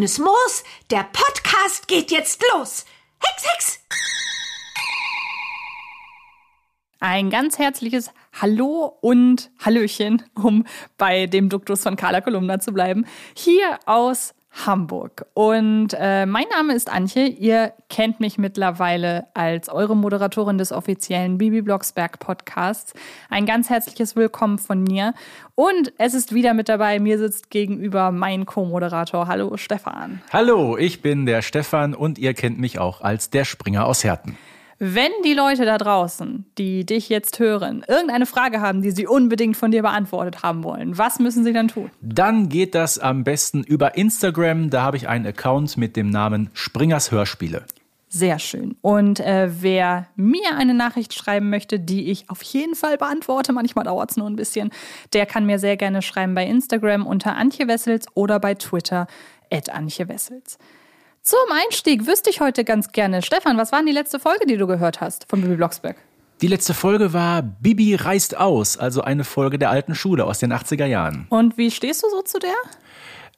Grünes Moos, der Podcast geht jetzt los. Hex, Hex! Ein ganz herzliches Hallo und Hallöchen, um bei dem Duktus von Carla Kolumna zu bleiben, hier aus Hamburg. Und äh, mein Name ist Antje. Ihr kennt mich mittlerweile als eure Moderatorin des offiziellen Bibi Blocksberg Podcasts. Ein ganz herzliches Willkommen von mir. Und es ist wieder mit dabei. Mir sitzt gegenüber mein Co-Moderator. Hallo Stefan. Hallo, ich bin der Stefan und ihr kennt mich auch als der Springer aus Herten. Wenn die Leute da draußen, die dich jetzt hören, irgendeine Frage haben, die sie unbedingt von dir beantwortet haben wollen, was müssen sie dann tun? Dann geht das am besten über Instagram. Da habe ich einen Account mit dem Namen Springers Hörspiele. Sehr schön. Und äh, wer mir eine Nachricht schreiben möchte, die ich auf jeden Fall beantworte, manchmal dauert es nur ein bisschen, der kann mir sehr gerne schreiben bei Instagram unter Antje Wessels oder bei Twitter at Antje Wessels. Zum Einstieg wüsste ich heute ganz gerne, Stefan, was war denn die letzte Folge, die du gehört hast von Bibi Blocksberg? Die letzte Folge war Bibi reist aus, also eine Folge der alten Schule aus den 80er Jahren. Und wie stehst du so zu der?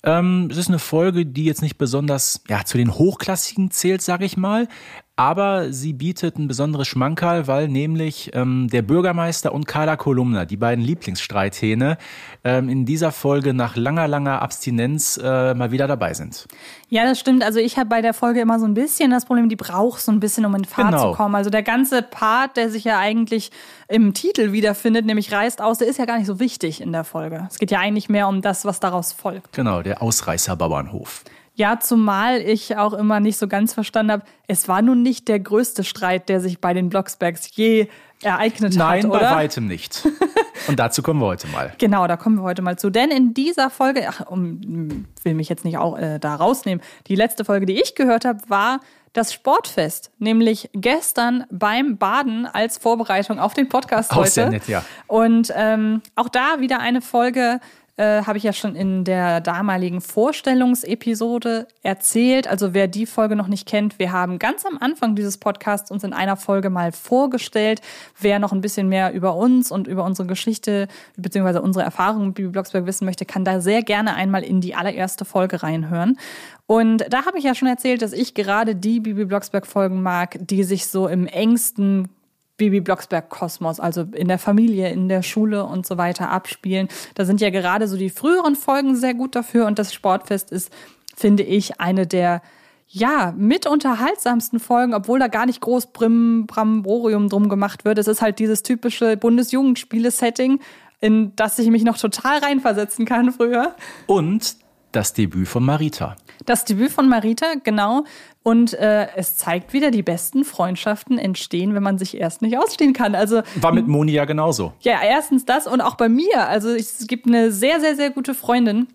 Ähm, es ist eine Folge, die jetzt nicht besonders ja, zu den Hochklassigen zählt, sage ich mal. Aber sie bietet ein besonderes Schmankerl, weil nämlich ähm, der Bürgermeister und Carla Kolumna, die beiden Lieblingsstreithähne, ähm, in dieser Folge nach langer, langer Abstinenz äh, mal wieder dabei sind. Ja, das stimmt. Also ich habe bei der Folge immer so ein bisschen das Problem, die braucht so ein bisschen, um in Fahrt Genau. zu kommen. Also der ganze Part, der sich ja eigentlich im Titel wiederfindet, nämlich reißt aus, der ist ja gar nicht so wichtig in der Folge. Es geht ja eigentlich mehr um das, was daraus folgt. Genau, der Ausreißerbauernhof. Ja, zumal ich auch immer nicht so ganz verstanden habe, es war nun nicht der größte Streit, der sich bei den Blocksbergs je ereignet Nein, hat, bei oder? weitem nicht. Und dazu kommen wir heute mal. Genau, da kommen wir heute mal zu. Denn in dieser Folge, ach, um, will mich jetzt nicht auch äh, da rausnehmen, die letzte Folge, die ich gehört habe, war das Sportfest, nämlich gestern beim Baden als Vorbereitung auf den Podcast Auch heute. sehr nett, ja. Und ähm, auch da wieder eine Folge, äh, habe ich ja schon in der damaligen Vorstellungsepisode erzählt. Also wer die Folge noch nicht kennt, wir haben ganz am Anfang dieses Podcasts uns in einer Folge mal vorgestellt. Wer noch ein bisschen mehr über uns und über unsere Geschichte bzw. unsere Erfahrungen mit Bibi Blocksberg wissen möchte, kann da sehr gerne einmal in die allererste Folge reinhören. Und da habe ich ja schon erzählt, dass ich gerade die Bibi Blocksberg-Folgen mag, die sich so im engsten Bibi Blocksberg-Kosmos, also in der Familie, in der Schule und so weiter abspielen. Da sind ja gerade so die früheren Folgen sehr gut dafür und das Sportfest ist, finde ich, eine der ja, mit unterhaltsamsten Folgen, obwohl da gar nicht groß Brim, Bramborium drum gemacht wird. Es ist halt dieses typische Bundesjugendspiele-Setting, in das ich mich noch total reinversetzen kann früher. Und das Debüt von Marita. Das Debüt von Marita, genau. Und äh, es zeigt wieder, die besten Freundschaften entstehen, wenn man sich erst nicht ausstehen kann. Also War mit Moni ja genauso. ja, erstens das und auch bei mir. Also es gibt eine sehr, sehr, sehr gute Freundin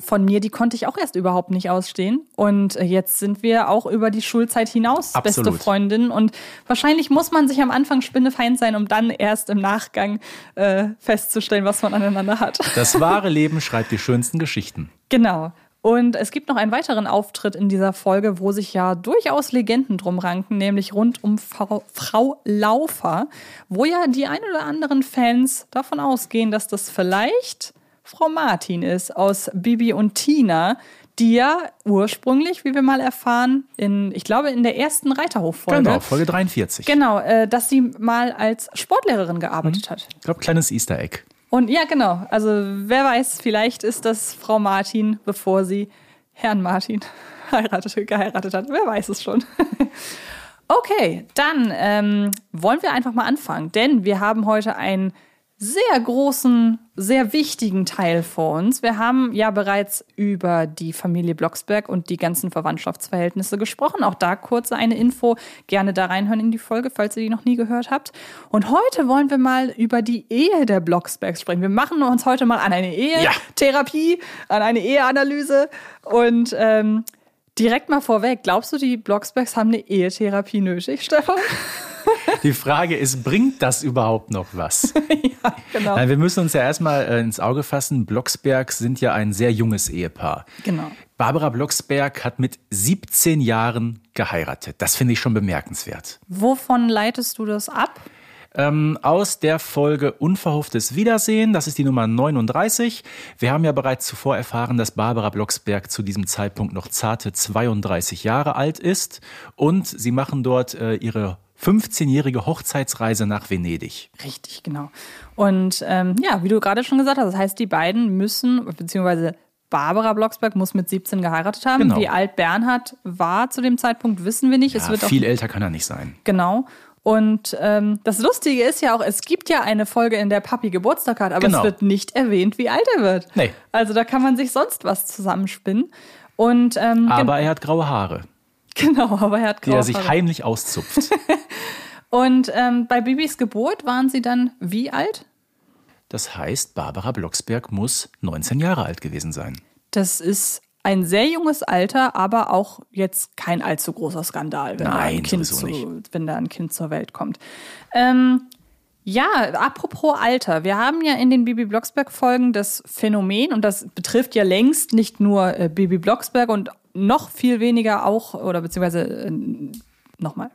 von mir, die konnte ich auch erst überhaupt nicht ausstehen. Und äh, jetzt sind wir auch über die Schulzeit hinaus beste Absolut. Freundinnen. Und wahrscheinlich muss man sich am Anfang spinnefeind sein, um dann erst im Nachgang äh, festzustellen, was man aneinander hat. Das wahre Leben schreibt die schönsten Geschichten. Genau. Und es gibt noch einen weiteren Auftritt in dieser Folge, wo sich ja durchaus Legenden drum ranken, nämlich rund um Frau, Frau Laufer, wo ja die ein oder anderen Fans davon ausgehen, dass das vielleicht Frau Martin ist aus Bibi und Tina, die ja ursprünglich, wie wir mal erfahren, in, ich glaube, in der ersten Reiterhoffolge. Genau, Folge 43. Genau, äh, dass sie mal als Sportlehrerin gearbeitet hat. Ich glaube, kleines Easter Egg. Und ja, genau. Also wer weiß, vielleicht ist das Frau Martin, bevor sie Herrn Martin heiratete, geheiratet hat. Wer weiß es schon. Okay, dann ähm, wollen wir einfach mal anfangen, denn wir haben heute einen sehr großen, sehr wichtigen Teil vor uns. Wir haben ja bereits über die Familie Blocksberg und die ganzen Verwandtschaftsverhältnisse gesprochen. Auch da kurz eine Info. Gerne da reinhören in die Folge, falls ihr die noch nie gehört habt. Und heute wollen wir mal über die Ehe der Blocksbergs sprechen. Wir machen uns heute mal an eine Ja. Ehe-Therapie, an eine Eheanalyse und ähm, direkt mal vorweg. Glaubst du, die Blocksbergs haben eine Ehetherapie nötig, Stefan? Die Frage ist, bringt das überhaupt noch was? ja, genau. Nein, wir müssen uns ja erstmal äh, ins Auge fassen. Blocksbergs sind ja ein sehr junges Ehepaar. Genau. Barbara Blocksberg hat mit 17 Jahren geheiratet. Das finde ich schon bemerkenswert. Wovon leitest du das ab? ähm, aus der Folge Unverhofftes Wiedersehen. Das ist die Nummer 39. Wir haben ja bereits zuvor erfahren, dass Barbara Blocksberg zu diesem Zeitpunkt noch zarte 32 Jahre alt ist und sie machen dort äh, ihre 15-jährige Hochzeitsreise nach Venedig. Richtig, genau. Und ähm, ja, wie du gerade schon gesagt hast, das heißt, die beiden müssen, beziehungsweise Barbara Blocksberg muss mit 17 geheiratet haben. Genau. Wie alt Bernhard war zu dem Zeitpunkt, wissen wir nicht. Ja, es wird viel auch, älter kann er nicht sein. Genau. Und ähm, das Lustige ist ja auch, es gibt ja eine Folge, in der Papi Geburtstag hat, aber Genau. es wird nicht erwähnt, wie alt er wird. Nee. Also da kann man sich sonst was zusammenspinnen. Und ähm, Aber er hat graue Haare, genau, aber er hat die er sich heimlich auszupft. Und ähm, bei Bibis Geburt waren sie dann wie alt? Das heißt, Barbara Blocksberg muss 19 Jahre alt gewesen sein. Das ist ein sehr junges Alter, aber auch jetzt kein allzu großer Skandal, wenn, da, Nein, ein kind zu, wenn da ein Kind zur Welt kommt. Ähm, ja, apropos Alter. Wir haben ja in den Bibi Blocksberg-Folgen das Phänomen, und das betrifft ja längst nicht nur äh, Bibi Blocksberg und noch viel weniger auch, oder beziehungsweise äh, nochmal.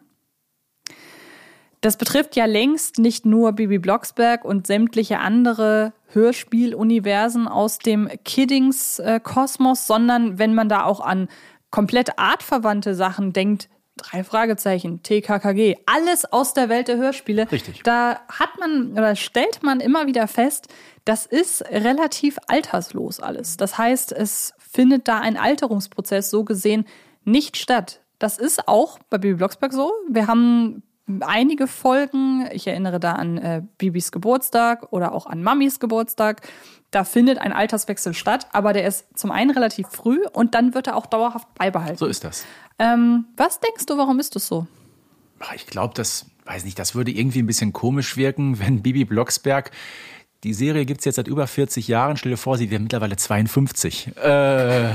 Das betrifft ja längst nicht nur Bibi Blocksberg und sämtliche andere Hörspieluniversen aus dem Kiddings-Kosmos, sondern wenn man da auch an komplett artverwandte Sachen denkt, drei Fragezeichen, TKKG, alles aus der Welt der Hörspiele. Richtig. Da hat man oder stellt man immer wieder fest, das ist relativ alterslos alles. Das heißt, es findet da ein Alterungsprozess so gesehen nicht statt. Das ist auch bei Bibi Blocksberg so. Wir haben einige Folgen, ich erinnere da an äh, Bibis Geburtstag oder auch an Mamis Geburtstag, da findet ein Alterswechsel statt, aber der ist zum einen relativ früh und dann wird er auch dauerhaft beibehalten. So ist das. Ähm, was denkst du, warum ist das so? Ach, Ich glaube, das, weiß nicht, das würde irgendwie ein bisschen komisch wirken, wenn Bibi Blocksberg. Die Serie gibt's jetzt seit über 40 Jahren. Stell dir vor, sie wäre mittlerweile 52. Äh,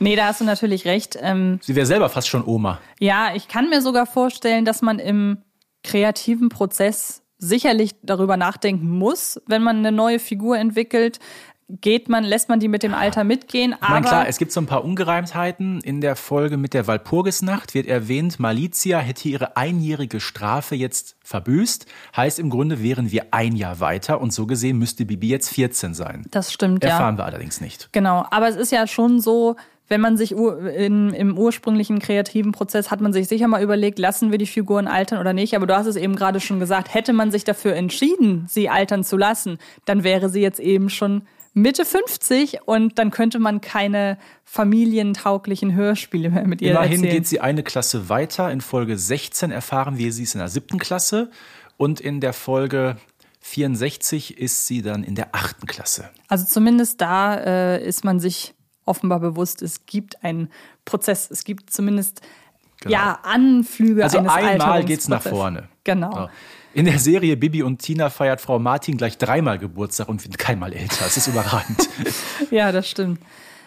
Nee, da hast du natürlich recht. Ähm, sie wäre selber fast schon Oma. Ja, ich kann mir sogar vorstellen, dass man im kreativen Prozess sicherlich darüber nachdenken muss, wenn man eine neue Figur entwickelt. Geht man, lässt man die mit dem Alter mitgehen, aber klar, es gibt so ein paar Ungereimtheiten. In der Folge mit der Walpurgisnacht wird erwähnt, Malizia hätte ihre einjährige Strafe jetzt verbüßt. Heißt im Grunde wären wir ein Jahr weiter und so gesehen müsste Bibi jetzt 14 sein. das stimmt ja. Erfahren wir allerdings nicht. Genau, aber es ist ja schon so, wenn man sich in, im ursprünglichen kreativen Prozess hat man sich sicher mal überlegt, lassen wir die Figuren altern oder nicht. Aber du hast es eben gerade schon gesagt, hätte man sich dafür entschieden, sie altern zu lassen, dann wäre sie jetzt eben schon Mitte 50 und dann könnte man keine familientauglichen Hörspiele mehr mit ihr Immerhin erzählen. geht sie eine Klasse weiter. In Folge 16 erfahren wir, sie ist in der siebten Klasse. Und in der Folge 64 ist sie dann in der achten Klasse. Also zumindest da äh, ist man sich offenbar bewusst, es gibt einen Prozess, es gibt zumindest ja Anflüge Also eines einmal geht's nach vorne. Genau. So. In der Serie Bibi und Tina feiert Frau Martin gleich dreimal Geburtstag und wird keinmal älter. Es ist überragend. Ja, das stimmt.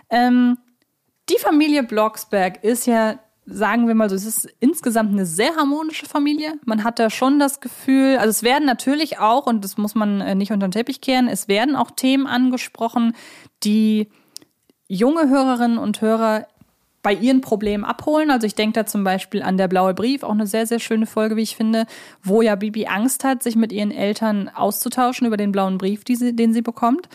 Ähm, die Familie Blocksberg ist ja, sagen wir mal so, es ist insgesamt eine sehr harmonische Familie. Man hat da schon das Gefühl, also es werden natürlich auch, und das muss man äh, nicht unter den Teppich kehren, es werden auch Themen angesprochen, die junge Hörerinnen und Hörer bei ihren Problemen abholen. Also ich denke da zum Beispiel an der blaue Brief, auch eine sehr, sehr schöne Folge, wie ich finde, wo ja Bibi Angst hat, sich mit ihren Eltern auszutauschen über den blauen Brief, sie, den sie bekommt.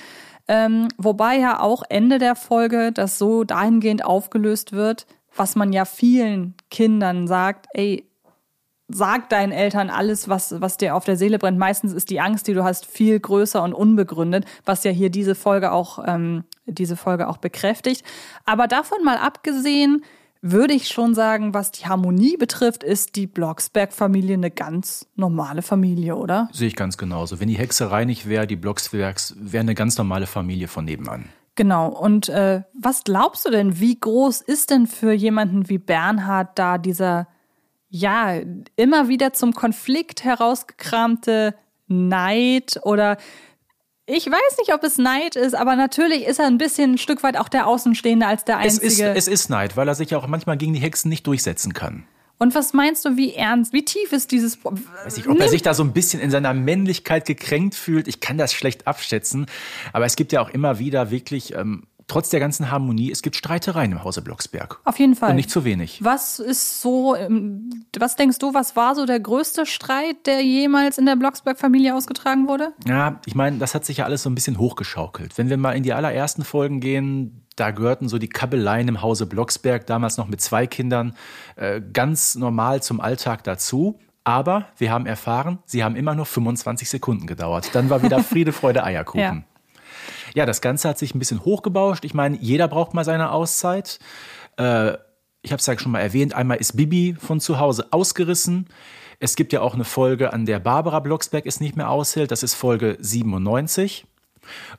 Ähm, wobei ja auch Ende der Folge das so dahingehend aufgelöst wird, was man ja vielen Kindern sagt, ey, sag deinen Eltern alles, was, was dir auf der Seele brennt. Meistens ist die Angst, die du hast, viel größer und unbegründet, was ja hier diese Folge auch, ähm, diese Folge auch bekräftigt. Aber davon mal abgesehen, würde ich schon sagen, was die Harmonie betrifft, ist die Blocksberg-Familie eine ganz normale Familie, oder? Sehe ich ganz genauso. Wenn die Hexerei nicht wäre, die Blocksbergs, wäre eine ganz normale Familie von nebenan. Genau. Und äh, was glaubst du denn, wie groß ist denn für jemanden wie Bernhard da dieser, ja, immer wieder zum Konflikt herausgekramte Neid oder ich weiß nicht, ob es Neid ist, aber natürlich ist er ein bisschen ein Stück weit auch der Außenstehende als der Es Einzige. ist, es ist Neid, weil er sich ja auch manchmal gegen die Hexen nicht durchsetzen kann. Und was meinst du, wie ernst, wie tief ist dieses Weiß nicht, ob er sich da so ein bisschen in seiner Männlichkeit gekränkt fühlt. Ich kann das schlecht abschätzen. Aber es gibt ja auch immer wieder wirklich ähm, trotz der ganzen Harmonie, es gibt Streitereien im Hause Blocksberg. Auf jeden Fall. Und nicht zu wenig. Was ist so, ähm, was denkst du, was war so der größte Streit, der jemals in der Blocksberg-Familie ausgetragen wurde? Ja, ich meine, das hat sich ja alles so ein bisschen hochgeschaukelt. Wenn wir mal in die allerersten Folgen gehen, da gehörten so die Kabeleien im Hause Blocksberg, damals noch mit zwei Kindern, äh, ganz normal zum Alltag dazu. Aber wir haben erfahren, sie haben immer nur 25 Sekunden gedauert. Dann war wieder Friede, Freude, Eierkuchen. Ja. Ja, das Ganze hat sich ein bisschen hochgebauscht. Ich meine, jeder braucht mal seine Auszeit. Äh, ich habe es ja schon mal erwähnt, einmal ist Bibi von zu Hause ausgerissen. Es gibt ja auch eine Folge, an der Barbara Blocksberg es nicht mehr aushält. Das ist Folge 97.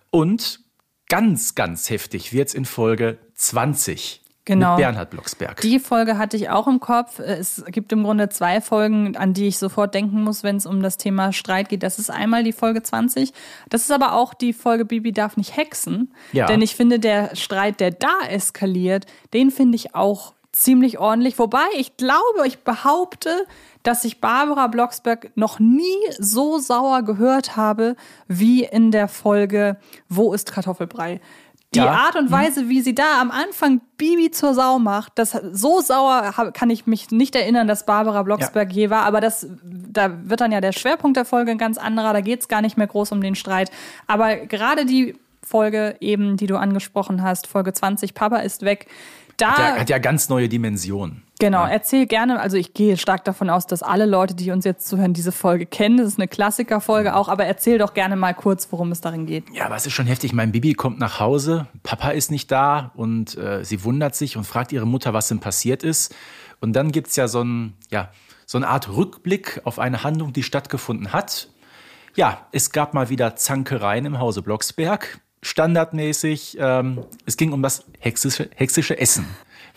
Und ganz, ganz heftig wird es in Folge 20. Genau. Mit Bernhard Blocksberg. Die Folge hatte ich auch im Kopf. Es gibt im Grunde zwei Folgen, an die ich sofort denken muss, wenn es um das Thema Streit geht. Das ist einmal die Folge 20. Das ist aber auch die Folge Bibi darf nicht hexen. Ja. Denn ich finde, der Streit, der da eskaliert, den finde ich auch ziemlich ordentlich. Wobei ich glaube, ich behaupte, dass ich Barbara Blocksberg noch nie so sauer gehört habe wie in der Folge Wo ist Kartoffelbrei? Die Ja. Art und Weise, wie sie da am Anfang Bibi zur Sau macht, das so sauer kann ich mich nicht erinnern, dass Barbara Blocksberg je war, aber das da wird dann ja der Schwerpunkt der Folge ein ganz anderer, da geht's gar nicht mehr groß um den Streit. Aber gerade die Folge eben, die du angesprochen hast, Folge 20, Papa ist weg, da Der hat ja ganz neue Dimensionen. Genau, erzähl gerne. Also ich gehe stark davon aus, dass alle Leute, die uns jetzt zuhören, diese Folge kennen. Das ist eine Klassikerfolge auch, aber erzähl doch gerne mal kurz, worum es darin geht. Ja, aber es ist schon heftig. Mein Bibi kommt nach Hause, Papa ist nicht da und äh, sie wundert sich und fragt ihre Mutter, was denn passiert ist. Und dann gibt's ja so, ein, ja so eine Art Rückblick auf eine Handlung, die stattgefunden hat. Ja, es gab mal wieder Zankereien im Hause Blocksberg. Standardmäßig, ähm, es ging um das hexische, hexische Essen,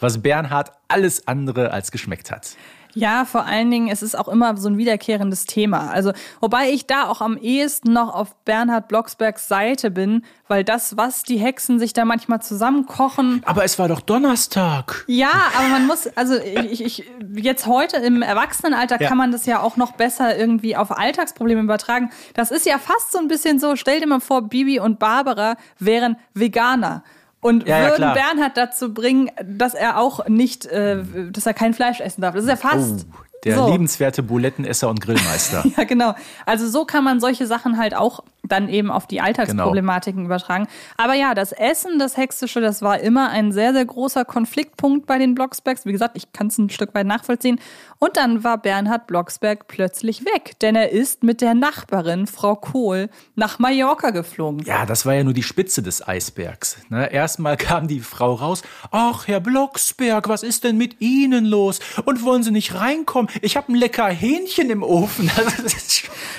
was Bernhard alles andere als geschmeckt hat. Ja, vor allen Dingen, es ist auch immer so ein wiederkehrendes Thema. Also, wobei ich da auch am ehesten noch auf Bernhard Blocksbergs Seite bin, weil das, was die Hexen sich da manchmal zusammenkochen, Aber es war doch Donnerstag. Ja, aber man muss, also ich, ich jetzt heute im Erwachsenenalter Ja. kann man das ja auch noch besser irgendwie auf Alltagsprobleme übertragen. Das ist ja fast so ein bisschen so, stell dir mal vor, Bibi und Barbara wären Veganer. Und Ja, ja, würden klar. Bernhard dazu bringen, dass er auch nicht, äh, dass er kein Fleisch essen darf. Das ist ja fast. Oh, der so. liebenswerte Bulettenesser und Grillmeister. Ja, genau. Also so kann man solche Sachen halt auch dann eben auf die Alltagsproblematiken Genau. übertragen. Aber ja, das Essen, das Hexische, das war immer ein sehr, sehr großer Konfliktpunkt bei den Blocksbergs. Wie gesagt, ich kann es ein Stück weit nachvollziehen. Und dann war Bernhard Blocksberg plötzlich weg, denn er ist mit der Nachbarin, Frau Kohl, nach Mallorca geflogen. Ja, das war ja nur die Spitze des Eisbergs. Ne? Erstmal kam die Frau raus. Ach, Herr Blocksberg, was ist denn mit Ihnen los? Und wollen Sie nicht reinkommen? Ich habe ein lecker Hähnchen im Ofen.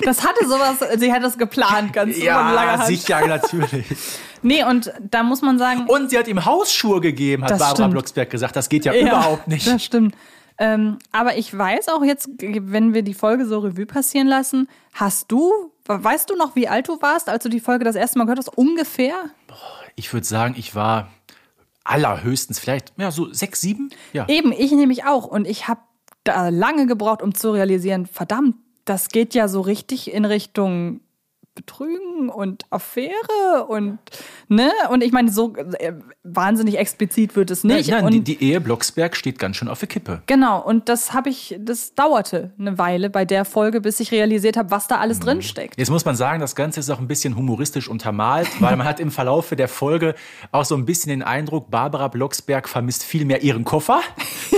Das hatte sowas, sie hat das geplant, ganz von langer ja, Hand. sicher, natürlich. Nee, und da muss man sagen, Und sie hat ihm Hausschuhe gegeben, hat Barbara stimmt. Blocksberg gesagt. Das geht ja, überhaupt nicht. Das stimmt. Ähm, aber ich weiß auch jetzt, wenn wir die Folge so Revue passieren lassen, hast du, weißt du noch, wie alt du warst, als du die Folge das erste Mal gehört hast? Ungefähr? Ich würde sagen, ich war allerhöchstens vielleicht, ja, so sechs, sieben. Ja. Eben, ich nämlich auch. Und ich habe da lange gebraucht, um zu realisieren, verdammt, das geht ja so richtig in Richtung Betrügen und Affäre und ne und ich meine so äh, wahnsinnig explizit wird es nicht Nein, und die, die Ehe Blocksberg steht ganz schön auf der Kippe. Genau, und das habe ich, das dauerte eine Weile bei der Folge, bis ich realisiert habe, was da Mhm. alles drin steckt. Jetzt muss man sagen, das Ganze ist auch ein bisschen humoristisch untermalt, weil man hat im Verlaufe der Folge auch so ein bisschen den Eindruck, Barbara Blocksberg vermisst viel mehr ihren Koffer.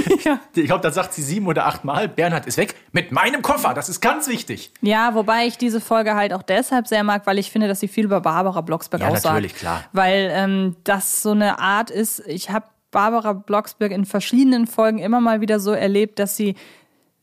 Ja. Ich glaube, das sagt sie sieben oder acht Mal. Bernhard ist weg mit meinem Koffer. Das ist ganz wichtig. Ja, wobei ich diese Folge halt auch deshalb sehr mag, weil ich finde, dass sie viel über Barbara Blocksberg Ja, aussagt. natürlich, klar. Weil ähm, das so eine Art ist, ich habe Barbara Blocksberg in verschiedenen Folgen immer mal wieder so erlebt, dass sie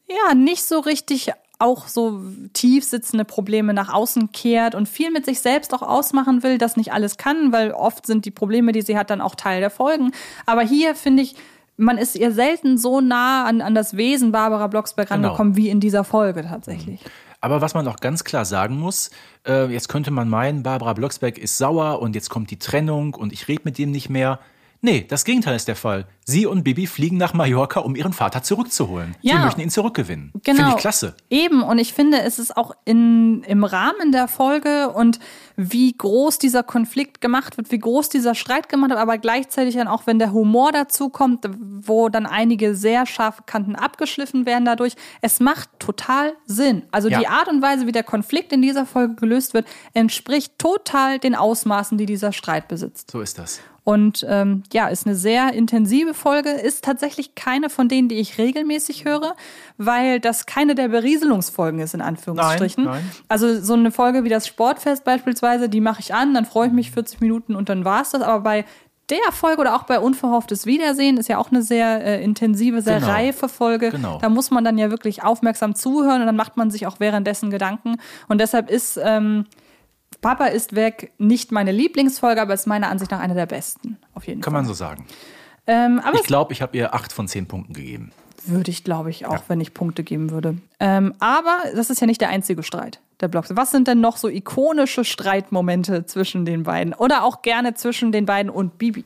ja nicht so richtig auch so tief sitzende Probleme nach außen kehrt und viel mit sich selbst auch ausmachen will, das nicht alles kann, weil oft sind die Probleme, die sie hat, dann auch Teil der Folgen. Aber hier finde ich, man ist ihr selten so nah an, an das Wesen Barbara Blocksberg Genau. rangekommen wie in dieser Folge tatsächlich. Aber was man auch ganz klar sagen muss, äh, jetzt könnte man meinen, Barbara Blocksberg ist sauer und jetzt kommt die Trennung und ich rede mit dem nicht mehr. Nee, das Gegenteil ist der Fall. Sie und Bibi fliegen nach Mallorca, um ihren Vater zurückzuholen. Ja. Sie möchten ihn zurückgewinnen. Genau. Finde ich klasse. Eben, und ich finde, es ist auch in, im Rahmen der Folge und wie groß dieser Konflikt gemacht wird, wie groß dieser Streit gemacht wird, aber gleichzeitig dann auch, wenn der Humor dazu kommt, wo dann einige sehr scharfe Kanten abgeschliffen werden dadurch. Es macht total Sinn. Also Ja. die Art und Weise, wie der Konflikt in dieser Folge gelöst wird, entspricht total den Ausmaßen, die dieser Streit besitzt. So ist das. Und ähm, ja, ist eine sehr intensive Folge, ist tatsächlich keine von denen, die ich regelmäßig höre, weil das keine der Berieselungsfolgen ist, in Anführungsstrichen. Nein, nein. Also so eine Folge wie das Sportfest beispielsweise, die mache ich an, dann freue ich mich 40 Minuten und dann war's das. Aber bei der Folge oder auch bei Unverhofftes Wiedersehen ist ja auch eine sehr äh, intensive, sehr Genau. reife Folge. Genau. Da muss man dann ja wirklich aufmerksam zuhören und dann macht man sich auch währenddessen Gedanken. Und deshalb ist ähm, Papa ist weg nicht meine Lieblingsfolge, aber ist meiner Ansicht nach eine der besten. Auf jeden Kann Fall. man so sagen. Ähm, aber Ich glaube, ich habe ihr acht von zehn Punkten gegeben. würde ich, glaube ich, auch, wenn ich Punkte geben würde. Ähm, aber das ist ja nicht der einzige Streit der Blocks. Was sind denn noch so ikonische Streitmomente zwischen den beiden? Oder auch gerne zwischen den beiden und Bibi?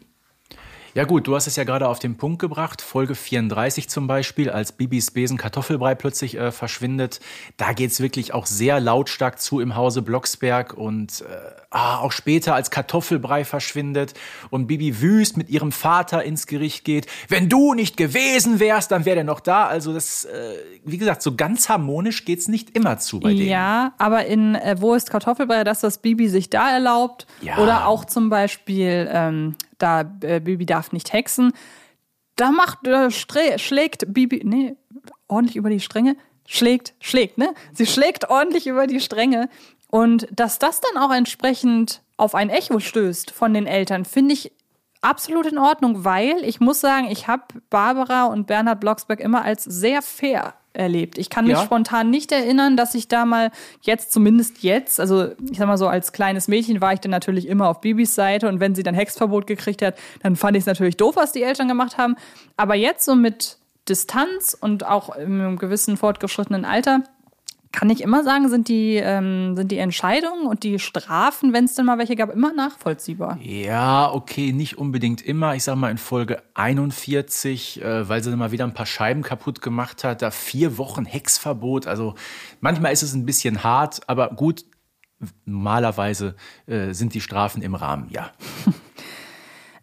Ja gut, du hast es ja gerade auf den Punkt gebracht. Folge 34 zum Beispiel, als Bibis Besen Kartoffelbrei plötzlich äh, verschwindet. Da geht's wirklich auch sehr lautstark zu im Hause Blocksberg. Und äh, ah, auch später, als Kartoffelbrei verschwindet und Bibi wüst mit ihrem Vater ins Gericht geht. Wenn du nicht gewesen wärst, dann wäre der noch da. Also das, äh, wie gesagt, so ganz harmonisch geht's nicht immer zu bei denen. Ja, aber in äh, Wo ist Kartoffelbrei, dass das Bibi sich da erlaubt? Ja. Oder auch zum Beispiel, ähm, da äh, Bibi darf nicht hexen. Da macht, äh, schlägt Bibi, nee, ordentlich über die Stränge. Schlägt, schlägt, ne? Sie schlägt ordentlich über die Stränge. Und dass das dann auch entsprechend auf ein Echo stößt von den Eltern, finde ich absolut in Ordnung, weil ich muss sagen, ich habe Barbara und Bernhard Blocksberg immer als sehr fair erlebt. Ich kann mich Ja. spontan nicht erinnern, dass ich da mal jetzt, zumindest jetzt, also ich sag mal so, als kleines Mädchen war ich dann natürlich immer auf Bibis Seite und wenn sie dann Hexverbot gekriegt hat, dann fand ich es natürlich doof, was die Eltern gemacht haben. Aber jetzt so mit Distanz und auch in einem gewissen fortgeschrittenen Alter kann ich immer sagen, sind die, ähm, sind die Entscheidungen und die Strafen, wenn es denn mal welche gab, immer nachvollziehbar. Ja, okay, nicht unbedingt immer. Ich sag mal in Folge 41, äh, weil sie dann mal wieder ein paar Scheiben kaputt gemacht hat, da vier Wochen Hexverbot. Also manchmal ist es ein bisschen hart, aber gut, normalerweise äh, sind die Strafen im Rahmen, ja.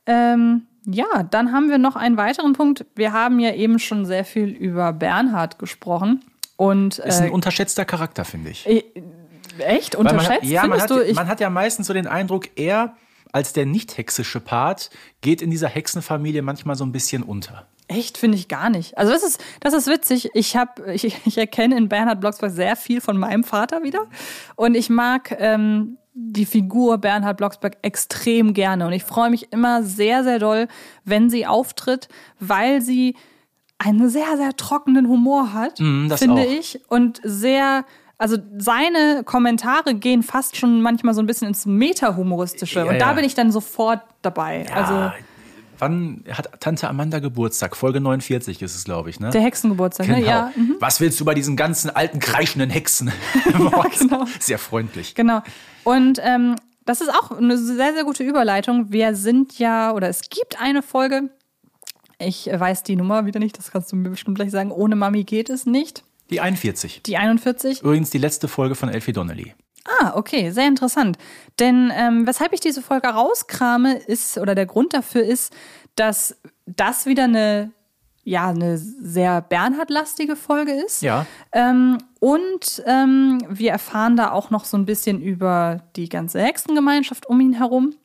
Ähm, ja, dann haben wir noch einen weiteren Punkt. Wir haben ja eben schon sehr viel über Bernhard gesprochen. Und Ist ein äh, unterschätzter Charakter, finde ich. echt Weil man unterschätzt, hat, ja, man hat, du? Man hat ja meistens so den Eindruck, er als der nicht hexische Part geht in dieser Hexenfamilie manchmal so ein bisschen unter. Echt, finde ich gar nicht. Also das ist, das ist witzig. Ich, hab, ich, ich erkenne in Bernhard Blocksberg sehr viel von meinem Vater wieder. Und ich mag ähm, die Figur Bernhard Blocksberg extrem gerne. Und ich freue mich immer sehr, sehr doll, wenn sie auftritt, weil sie einen sehr, sehr trockenen Humor hat, Mm, das finde auch. ich. Und sehr... Also seine Kommentare gehen fast schon manchmal so ein bisschen ins Meta-Humoristische. Ja, und da ja. bin ich dann sofort dabei. Also Ah, wann hat Tante Amanda Geburtstag? Folge 49 ist es, glaube ich, ne? der Hexengeburtstag, ne? Genau. Ja. mhm. Was willst du bei diesen ganzen alten, kreischenden Hexen? genau. Sehr freundlich. Genau. Und ähm, das ist auch eine sehr, sehr gute Überleitung. Wir sind ja, oder es gibt eine Folge, ich weiß die Nummer wieder nicht, das kannst du mir bestimmt gleich sagen, ohne Mami geht es nicht. Die 41. Die 41. Übrigens die letzte Folge von Elfie Donnelly. Ah, okay, sehr interessant. Denn ähm, weshalb ich diese Folge rauskrame, ist, oder der Grund dafür ist, dass das wieder eine, ja, eine sehr Bernhard-lastige Folge ist. Ja. Ähm, und ähm, wir erfahren da auch noch so ein bisschen über die ganze Hexengemeinschaft um ihn herum.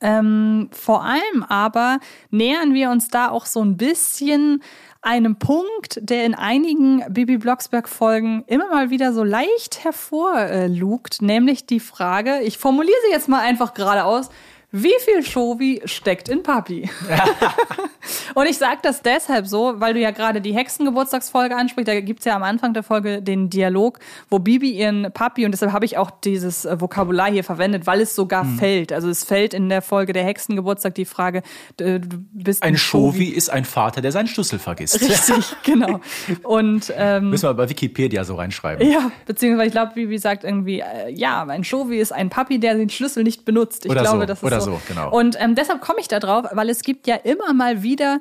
Ähm, vor allem aber nähern wir uns da auch so ein bisschen einem Punkt, der in einigen Bibi Blocksberg-Folgen immer mal wieder so leicht hervorlugt, nämlich die Frage, ich formuliere sie jetzt mal einfach geradeaus, wie viel Shovi steckt in Papi? Und ich sage das deshalb so, weil du ja gerade die Hexengeburtstagsfolge ansprichst. Da gibt's ja am Anfang der Folge den Dialog, wo Bibi ihren Papi, und deshalb habe ich auch dieses äh, Vokabular hier verwendet, weil es sogar Hm. fällt. Also es fällt in der Folge der Hexengeburtstag die Frage, äh, du bist Ein Shovi ist ein Vater, der seinen Schlüssel vergisst. Richtig, genau. Und ähm, Müssen wir bei Wikipedia so reinschreiben. ja, beziehungsweise ich glaube, Bibi sagt irgendwie, äh, ja, ein Shovi ist ein Papi, der den Schlüssel nicht benutzt. Ich Oder glaube, so, das ist oder so. So, genau. Und ähm, deshalb komme ich da drauf, weil es gibt ja immer mal wieder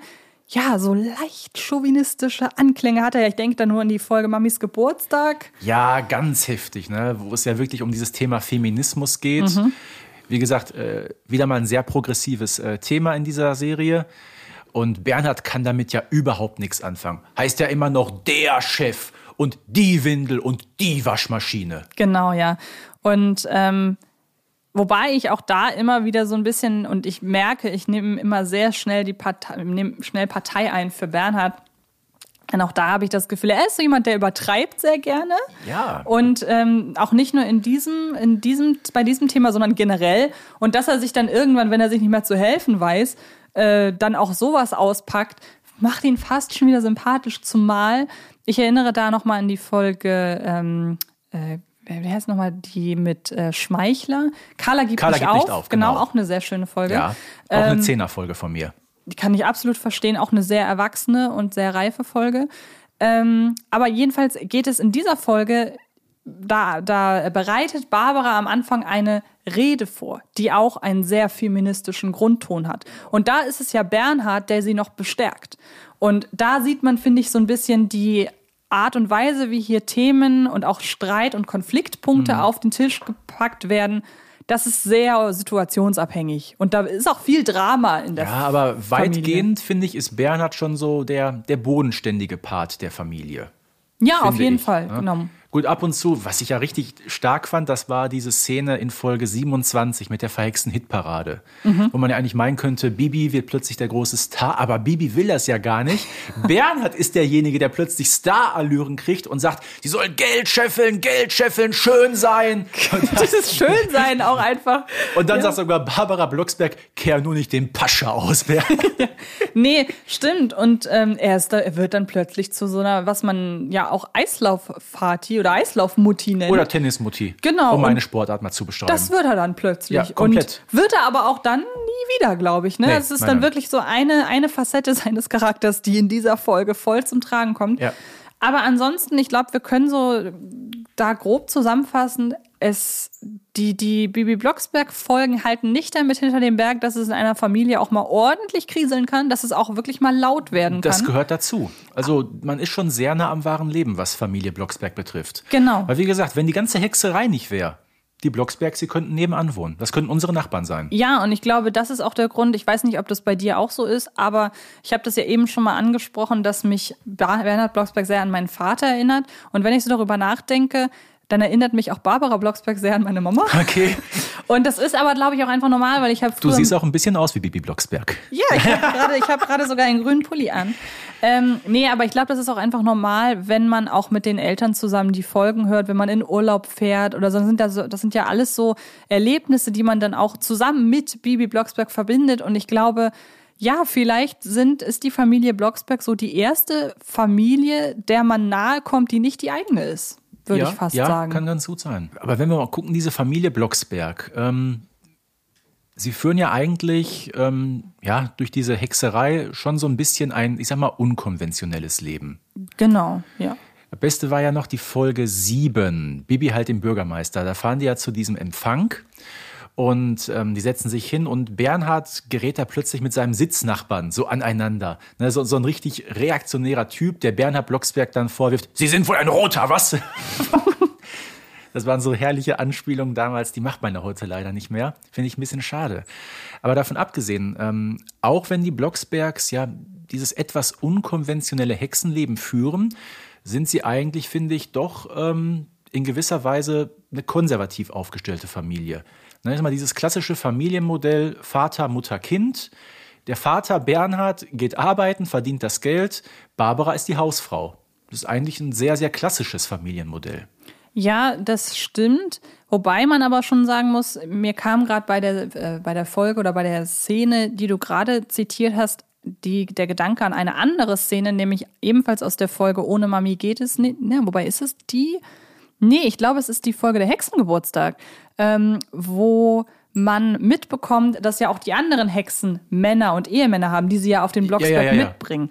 ja, so leicht chauvinistische Anklänge hat er ja. Ich denke da nur an die Folge Mamis Geburtstag. Ja, ganz heftig, ne? wo es ja wirklich um dieses Thema Feminismus geht. Wie gesagt, äh, wieder mal ein sehr progressives äh, Thema in dieser Serie. Und Bernhard kann damit ja überhaupt nichts anfangen. Heißt ja immer noch der Chef und die Windel und die Waschmaschine. Genau, ja. Und ähm, wobei ich auch da immer wieder so ein bisschen, und ich merke, ich nehme immer sehr schnell die Partei, nehme schnell Partei ein für Bernhard. Und auch da habe ich das Gefühl, er ist so jemand, der übertreibt sehr gerne. Ja. Und ähm, auch nicht nur in diesem, in diesem, bei diesem Thema, sondern generell. Und dass er sich dann irgendwann, wenn er sich nicht mehr zu helfen weiß, äh, dann auch sowas auspackt, macht ihn fast schon wieder sympathisch. Zumal ich erinnere da nochmal an die Folge, ähm, äh, wie heißt nochmal die mit äh, Schmeichler? Carla gibt, Carla nicht, gibt auf. nicht auf, Genau, genau. auch eine sehr schöne Folge. Ja, auch Ähm, eine Zehnerfolge von mir. die kann ich absolut verstehen, auch eine sehr erwachsene und sehr reife Folge. Ähm, aber jedenfalls geht es in dieser Folge, da, da bereitet Barbara am Anfang eine Rede vor, die auch einen sehr feministischen Grundton hat. Und da ist es ja Bernhard, der sie noch bestärkt. Und da sieht man, finde ich, so ein bisschen die Art und Weise, wie hier Themen und auch Streit- und Konfliktpunkte auf den Tisch gepackt werden. Das ist sehr situationsabhängig. Und da ist auch viel Drama in der Ja, aber Familie. weitgehend, finde ich, ist Bernhard schon so der, der bodenständige Part der Familie. Ja, auf jeden ich, Fall, ne? genau. Gut, ab und zu, was ich ja richtig stark fand, das war diese Szene in Folge 27 mit der verhexten Hitparade. Mhm. Wo man ja eigentlich meinen könnte, Bibi wird plötzlich der große Star, aber Bibi will das ja gar nicht. Bernhard ist derjenige, der plötzlich Star-Allüren kriegt und sagt, sie sollen Geld scheffeln, Geld scheffeln, schön sein. Und, Dieses Schönsein auch einfach. und dann ja. sagt sogar Barbara Blocksberg, kehr nur nicht den Pascha aus, Bernhard. Nee, stimmt. Und ähm, er, ist da, er wird dann plötzlich zu so einer, was man ja auch Eislauffati oder Eislaufmutti nennt. Oder Tennismutti. Genau, Um meine Sportart mal zu beschreiben. das wird er dann plötzlich. Ja, komplett. Und wird er aber auch dann nie wieder, glaube ich. Ne? Nee, Es ist nein, dann nein. wirklich so eine, eine Facette seines Charakters, die in dieser Folge voll zum Tragen kommt. Ja. Aber ansonsten, ich glaube, wir können so da grob zusammenfassen, es, die, die Bibi Blocksberg-Folgen halten nicht damit hinter dem Berg, dass es in einer Familie auch mal ordentlich kriseln kann, dass es auch wirklich mal laut werden kann. Das gehört dazu. Also man ist schon sehr nah am wahren Leben, was Familie Blocksberg betrifft. Genau. Weil wie gesagt, wenn die ganze Hexerei nicht wäre, die Blocksbergs, sie könnten nebenan wohnen. Das könnten unsere Nachbarn sein. Ja, und ich glaube, das ist auch der Grund. Ich weiß nicht, ob das bei dir auch so ist, aber ich habe das ja eben schon mal angesprochen, dass mich Ber- Bernhard Blocksberg sehr an meinen Vater erinnert. Und wenn ich so darüber nachdenke, dann erinnert mich auch Barbara Blocksberg sehr an meine Mama. Okay. Und das ist aber, glaube ich, auch einfach normal, weil ich habe Du siehst auch ein bisschen aus wie Bibi Blocksberg. Ja, ich habe gerade hab sogar einen grünen Pulli an. Ähm, nee, aber ich glaube, das ist auch einfach normal, wenn man auch mit den Eltern zusammen die Folgen hört, wenn man in Urlaub fährt oder so. Sind das, so, das sind ja alles so Erlebnisse, die man dann auch zusammen mit Bibi Blocksberg verbindet. Und ich glaube, ja, vielleicht sind, ist die Familie Blocksberg so die erste Familie, der man nahe kommt, die nicht die eigene ist, würde ja, ich fast ja, sagen. kann ganz gut sein. Aber wenn wir mal gucken, diese Familie Blocksberg, ähm, sie führen ja eigentlich ähm, ja, durch diese Hexerei schon so ein bisschen ein, ich sag mal, unkonventionelles Leben. Genau, ja. Das Beste war ja noch die Folge 7, Bibi halt den Bürgermeister. Da fahren die ja zu diesem Empfang und ähm, die setzen sich hin und Bernhard gerät da plötzlich mit seinem Sitznachbarn so aneinander. Ne, so, so ein richtig reaktionärer Typ, der Bernhard Blocksberg dann vorwirft, Sie sind wohl ein Roter, was? Das waren so herrliche Anspielungen damals, die macht man ja heute leider nicht mehr. Finde ich ein bisschen schade. Aber davon abgesehen, ähm, auch wenn die Blocksbergs ja dieses etwas unkonventionelle Hexenleben führen, sind sie eigentlich, finde ich, doch ähm, in gewisser Weise eine konservativ aufgestellte Familie. Dann ist mal dieses klassische Familienmodell Vater, Mutter, Kind. Der Vater Bernhard geht arbeiten, verdient das Geld. Barbara ist die Hausfrau. Das ist eigentlich ein sehr, sehr klassisches Familienmodell. Ja, das stimmt. Wobei man aber schon sagen muss, mir kam gerade bei der, äh, bei der Folge oder bei der Szene, die du gerade zitiert hast, die, der Gedanke an eine andere Szene, nämlich ebenfalls aus der Folge Ohne Mami geht es nicht. Ne, wobei ist es die? Nee, ich glaube, es ist die Folge der Hexengeburtstag, ähm, wo man mitbekommt, dass ja auch die anderen Hexen Männer und Ehemänner haben, die sie ja auf den Blocksberg Ja, ja, ja, mitbringen.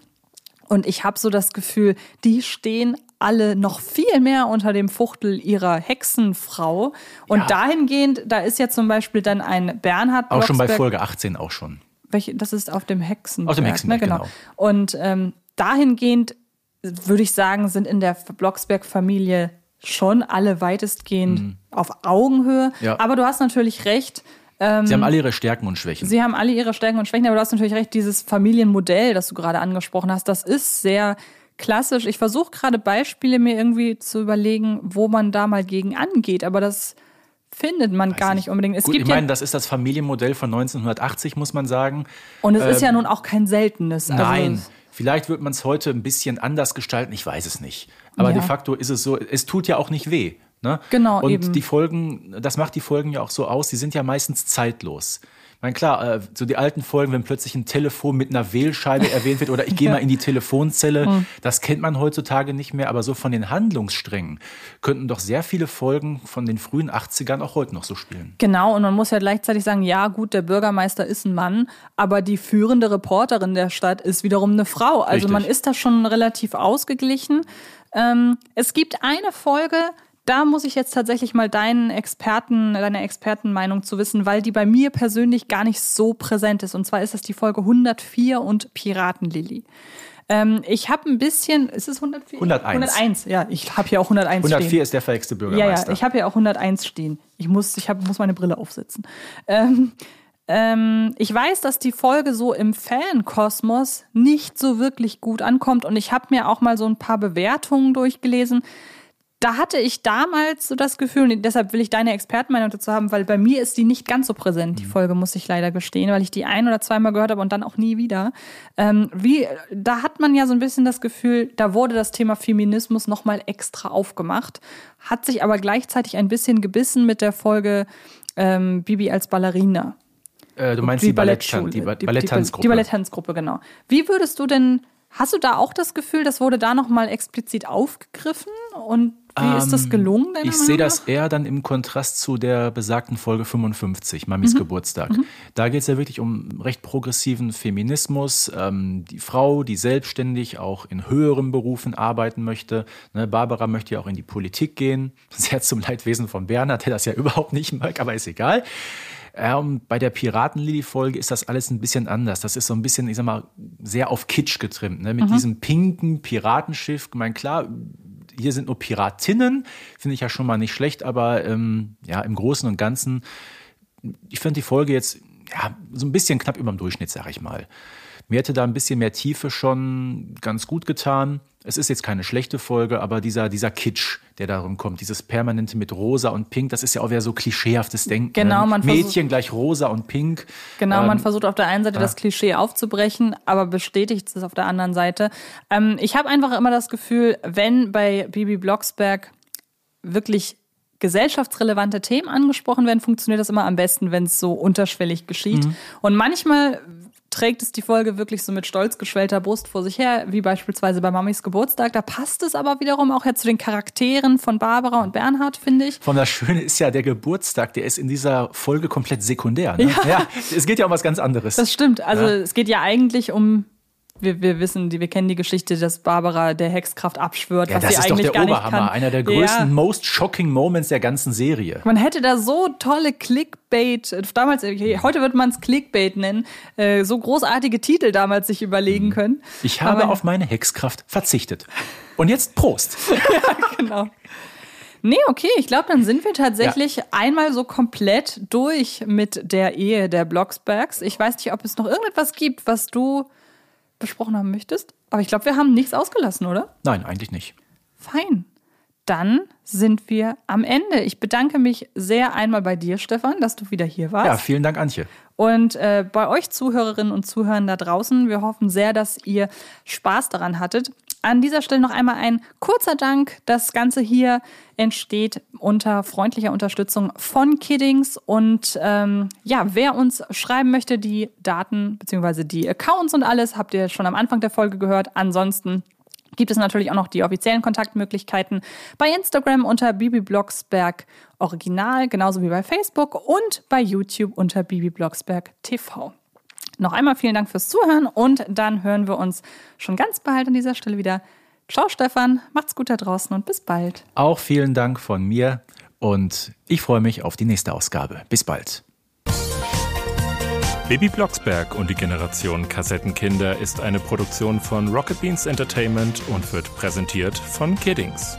Und ich habe so das Gefühl, die stehen alle noch viel mehr unter dem Fuchtel ihrer Hexenfrau. Und dahingehend, da ist ja zum Beispiel dann ein Bernhard Auch schon bei Folge 18 auch schon. welche, das ist auf dem Hexenberg. Auf dem Hexenberg, ne? genau. genau. Und ähm, dahingehend würde ich sagen, sind in der Blocksberg-Familie schon alle weitestgehend auf Augenhöhe. Mhm. Ja. Aber du hast natürlich recht. ähm, Sie haben alle ihre Stärken und Schwächen. Sie haben alle ihre Stärken und Schwächen, aber du hast natürlich recht, dieses Familienmodell, das du gerade angesprochen hast, das ist sehr klassisch. Ich versuche gerade Beispiele mir irgendwie zu überlegen, wo man da mal gegen angeht, aber das findet man gar nicht unbedingt. Es Gut, gibt ich meine, das ist das Familienmodell von 1980, muss man sagen. Und es ist ja nun auch kein seltenes. Also, Ähm, Nein, vielleicht wird man es heute ein bisschen anders gestalten, ich weiß es nicht. Aber Ja. de facto ist es so, es tut ja auch nicht weh. Ne? Genau, Und eben. die Folgen, das macht die Folgen ja auch so aus, die sind ja meistens zeitlos. Meine, klar, äh, so die alten Folgen, wenn plötzlich ein Telefon mit einer Wählscheibe erwähnt wird oder ich gehe mal in die Telefonzelle, Hm. das kennt man heutzutage nicht mehr, aber so von den Handlungssträngen könnten doch sehr viele Folgen von den frühen 80ern auch heute noch so spielen. Genau, und man muss ja gleichzeitig sagen, ja gut, der Bürgermeister ist ein Mann, aber die führende Reporterin der Stadt ist wiederum eine Frau. Also Richtig. man ist da schon relativ ausgeglichen. Ähm, es gibt eine Folge, da muss ich jetzt tatsächlich mal deinen Experten, deine Expertenmeinung zu wissen, weil die bei mir persönlich gar nicht so präsent ist. Und zwar ist das die Folge 104 und Piratenlilly. Ähm, ich habe ein bisschen, ist es 104? 101. 101, ja, ich habe hier auch 101 104 stehen. ist der verhexte Ja, Bürgermeister. ja, ich habe ja auch 101 stehen. Ich muss, ich hab, muss meine Brille aufsetzen. Ähm, ähm, ich weiß, dass die Folge so im Fankosmos nicht so wirklich gut ankommt und ich habe mir auch mal so ein paar Bewertungen durchgelesen. Da hatte ich damals so das Gefühl, und deshalb will ich deine Expertenmeinung dazu haben, weil bei mir ist die nicht ganz so präsent, die Folge, muss ich leider gestehen, weil ich die ein oder zweimal gehört habe und dann auch nie wieder. Ähm, wie, da hat man ja so ein bisschen das Gefühl, da wurde das Thema Feminismus nochmal extra aufgemacht, hat sich aber gleichzeitig ein bisschen gebissen mit der Folge ähm, Bibi als Ballerina. äh, du meinst die, Ballettschule, Balletttan- die, Ba- die- Balletttanzgruppe. Die Balletttanzgruppe, genau. Wie würdest du denn, hast du da auch das Gefühl, das wurde da nochmal explizit aufgegriffen? Und wie ist das gelungen? Ähm, Ich sehe das eher dann im Kontrast zu der besagten Folge 55, Mamis Mhm. Geburtstag. Da geht es ja wirklich um recht progressiven Feminismus. Ähm, die Frau, die selbstständig auch in höheren Berufen arbeiten möchte. Ne, Barbara möchte ja auch in die Politik gehen. Sehr zum Leidwesen von Bernhard, der das ja überhaupt nicht mag, aber ist egal. Ähm, bei der Piratenlilly-Folge ist das alles ein bisschen anders. Das ist so ein bisschen, ich sag mal, sehr auf Kitsch getrimmt. Ne? Mit diesem pinken Piratenschiff. Ich meine, klar, hier sind nur Piratinnen, finde ich ja schon mal nicht schlecht, aber ähm, ja, im Großen und Ganzen, ich finde die Folge jetzt ja, so ein bisschen knapp über dem Durchschnitt, sag ich mal. Mir hätte da ein bisschen mehr Tiefe schon ganz gut getan. Es ist jetzt keine schlechte Folge, aber dieser, dieser Kitsch, der darum kommt, dieses Permanente mit Rosa und Pink, das ist ja auch wieder so klischeehaftes Denken. Genau, ne? man versucht- Mädchen gleich Rosa und Pink. Genau, Ähm, man versucht auf der einen Seite das Klischee aufzubrechen, aber bestätigt es auf der anderen Seite. Ähm, ich habe einfach immer das Gefühl, wenn bei Bibi Blocksberg wirklich gesellschaftsrelevante Themen angesprochen werden, funktioniert das immer am besten, wenn es so unterschwellig geschieht. Mhm. Und manchmal trägt es die Folge wirklich so mit stolz geschwellter Brust vor sich her, wie beispielsweise bei Mamis Geburtstag. Da passt es aber wiederum auch ja zu den Charakteren von Barbara und Bernhard, finde ich. Von das Schöne ist ja, der Geburtstag, der ist in dieser Folge komplett sekundär. Ne? Ja. es geht ja um was ganz anderes. Das stimmt. Also Ja. es geht ja eigentlich um. Wir, wir wissen, die, wir kennen die Geschichte, dass Barbara der Hexkraft abschwört, ja, was das sie ist doch eigentlich der Oberhammer. Einer der größten, Ja. most shocking Moments der ganzen Serie. Man hätte da so tolle Clickbait, damals, äh, heute wird man es Clickbait nennen, äh, so großartige Titel damals sich überlegen können. Ich habe Aber- auf meine Hexkraft verzichtet. Und jetzt Prost. genau. Nee, okay, ich glaube, dann sind wir tatsächlich einmal so komplett durch mit der Ehe der Blocksbergs. Ich weiß nicht, ob es noch irgendetwas gibt, was du besprochen haben möchtest, aber ich glaube, wir haben nichts ausgelassen, oder? Nein, eigentlich nicht. Fein. Dann sind wir am Ende. Ich bedanke mich sehr einmal bei dir, Stefan, dass du wieder hier warst. Ja, vielen Dank, Antje. Und äh, bei euch Zuhörerinnen und Zuhörern da draußen, wir hoffen sehr, dass ihr Spaß daran hattet. An dieser Stelle noch einmal ein kurzer Dank. Das Ganze hier entsteht unter freundlicher Unterstützung von Kiddings. Und ähm, ja, wer uns schreiben möchte, die Daten bzw. die Accounts und alles, habt ihr schon am Anfang der Folge gehört. Ansonsten gibt es natürlich auch noch die offiziellen Kontaktmöglichkeiten bei Instagram unter Bibi Blocksberg Original, genauso wie bei Facebook und bei YouTube unter Bibi Blocksberg TV. Noch einmal vielen Dank fürs Zuhören und dann hören wir uns schon ganz bald an dieser Stelle wieder. Ciao Stefan, macht's gut da draußen und bis bald. Auch vielen Dank von mir und ich freue mich auf die nächste Ausgabe. Bis bald. Baby Blocksberg und die Generation Kassettenkinder ist eine Produktion von Rocket Beans Entertainment und wird präsentiert von Kiddings.